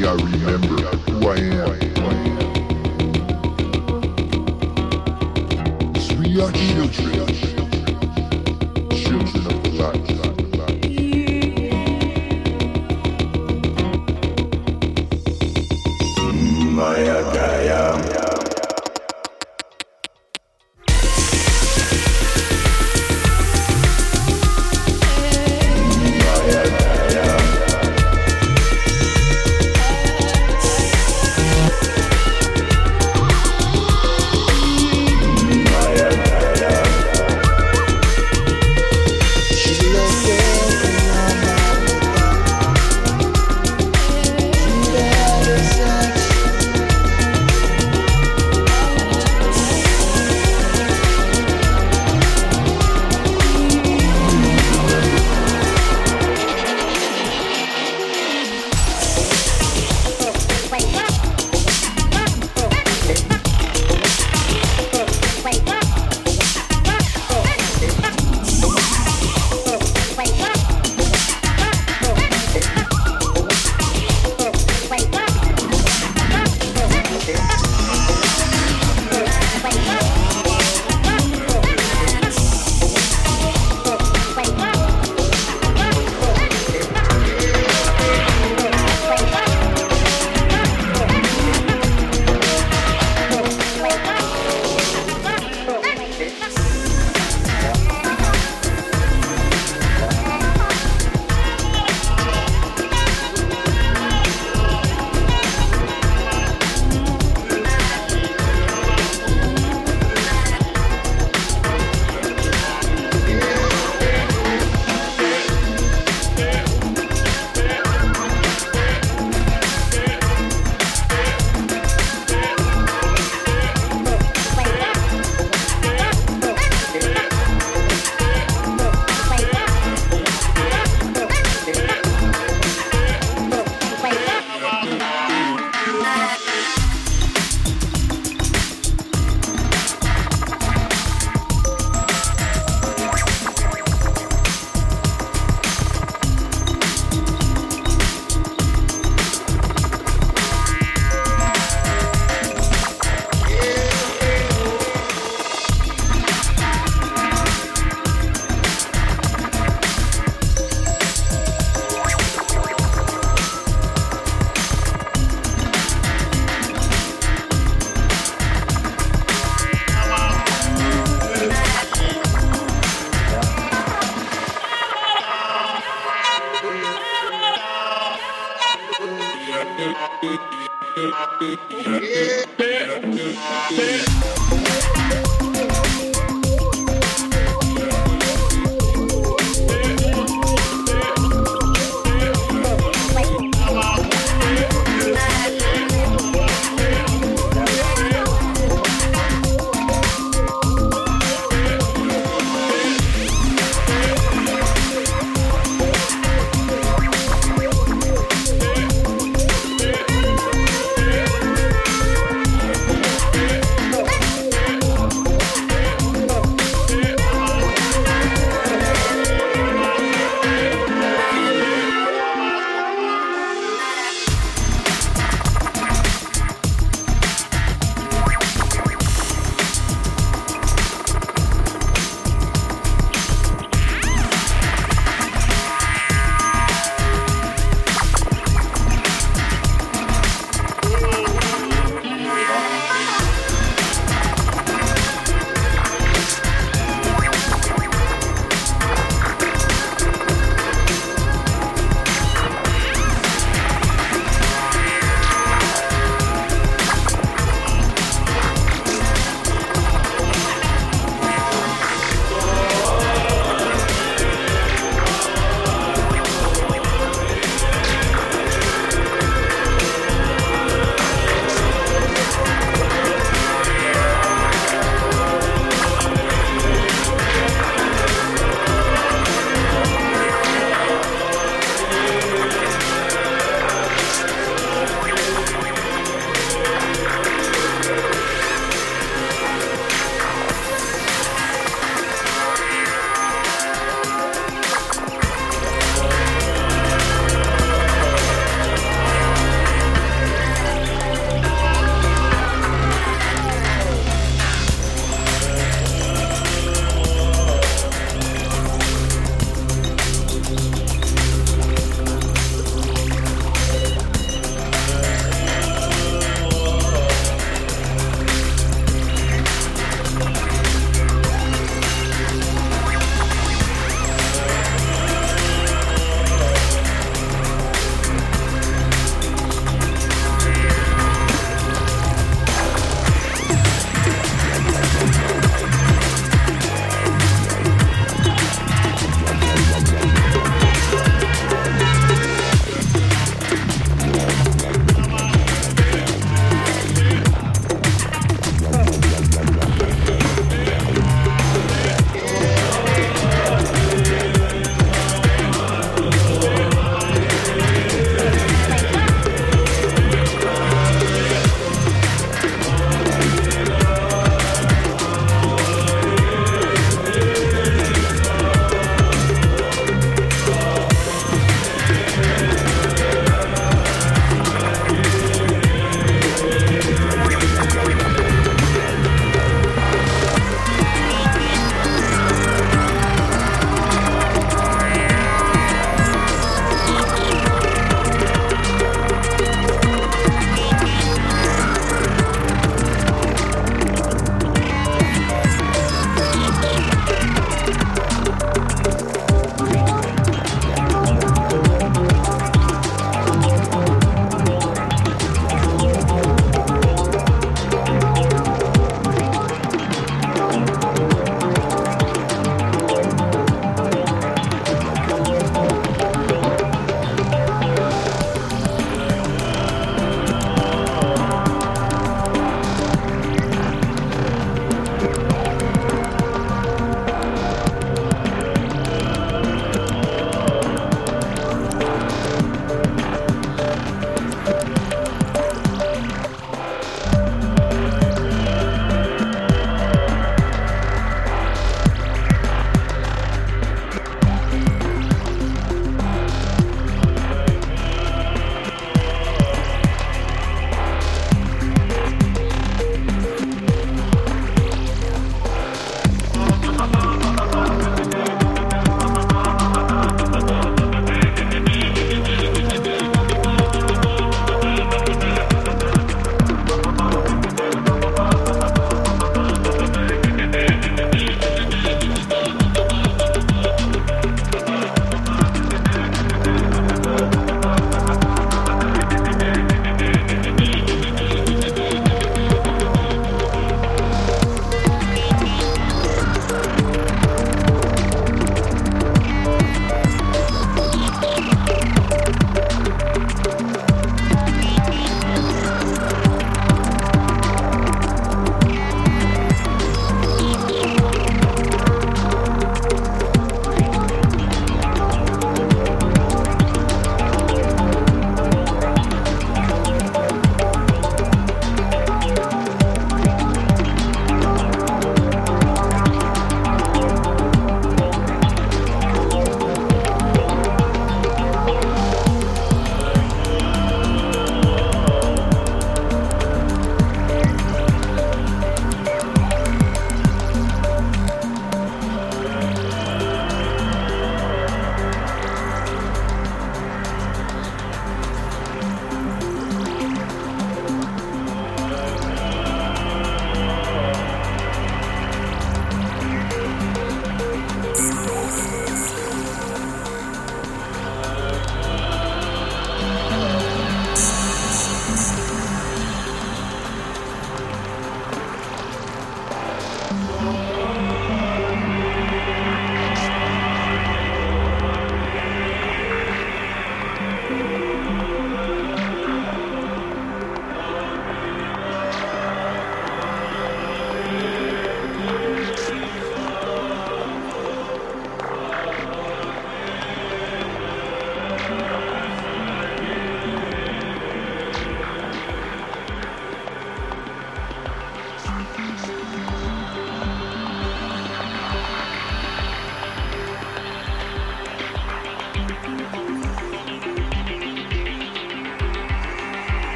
day I remember who I am. We are children.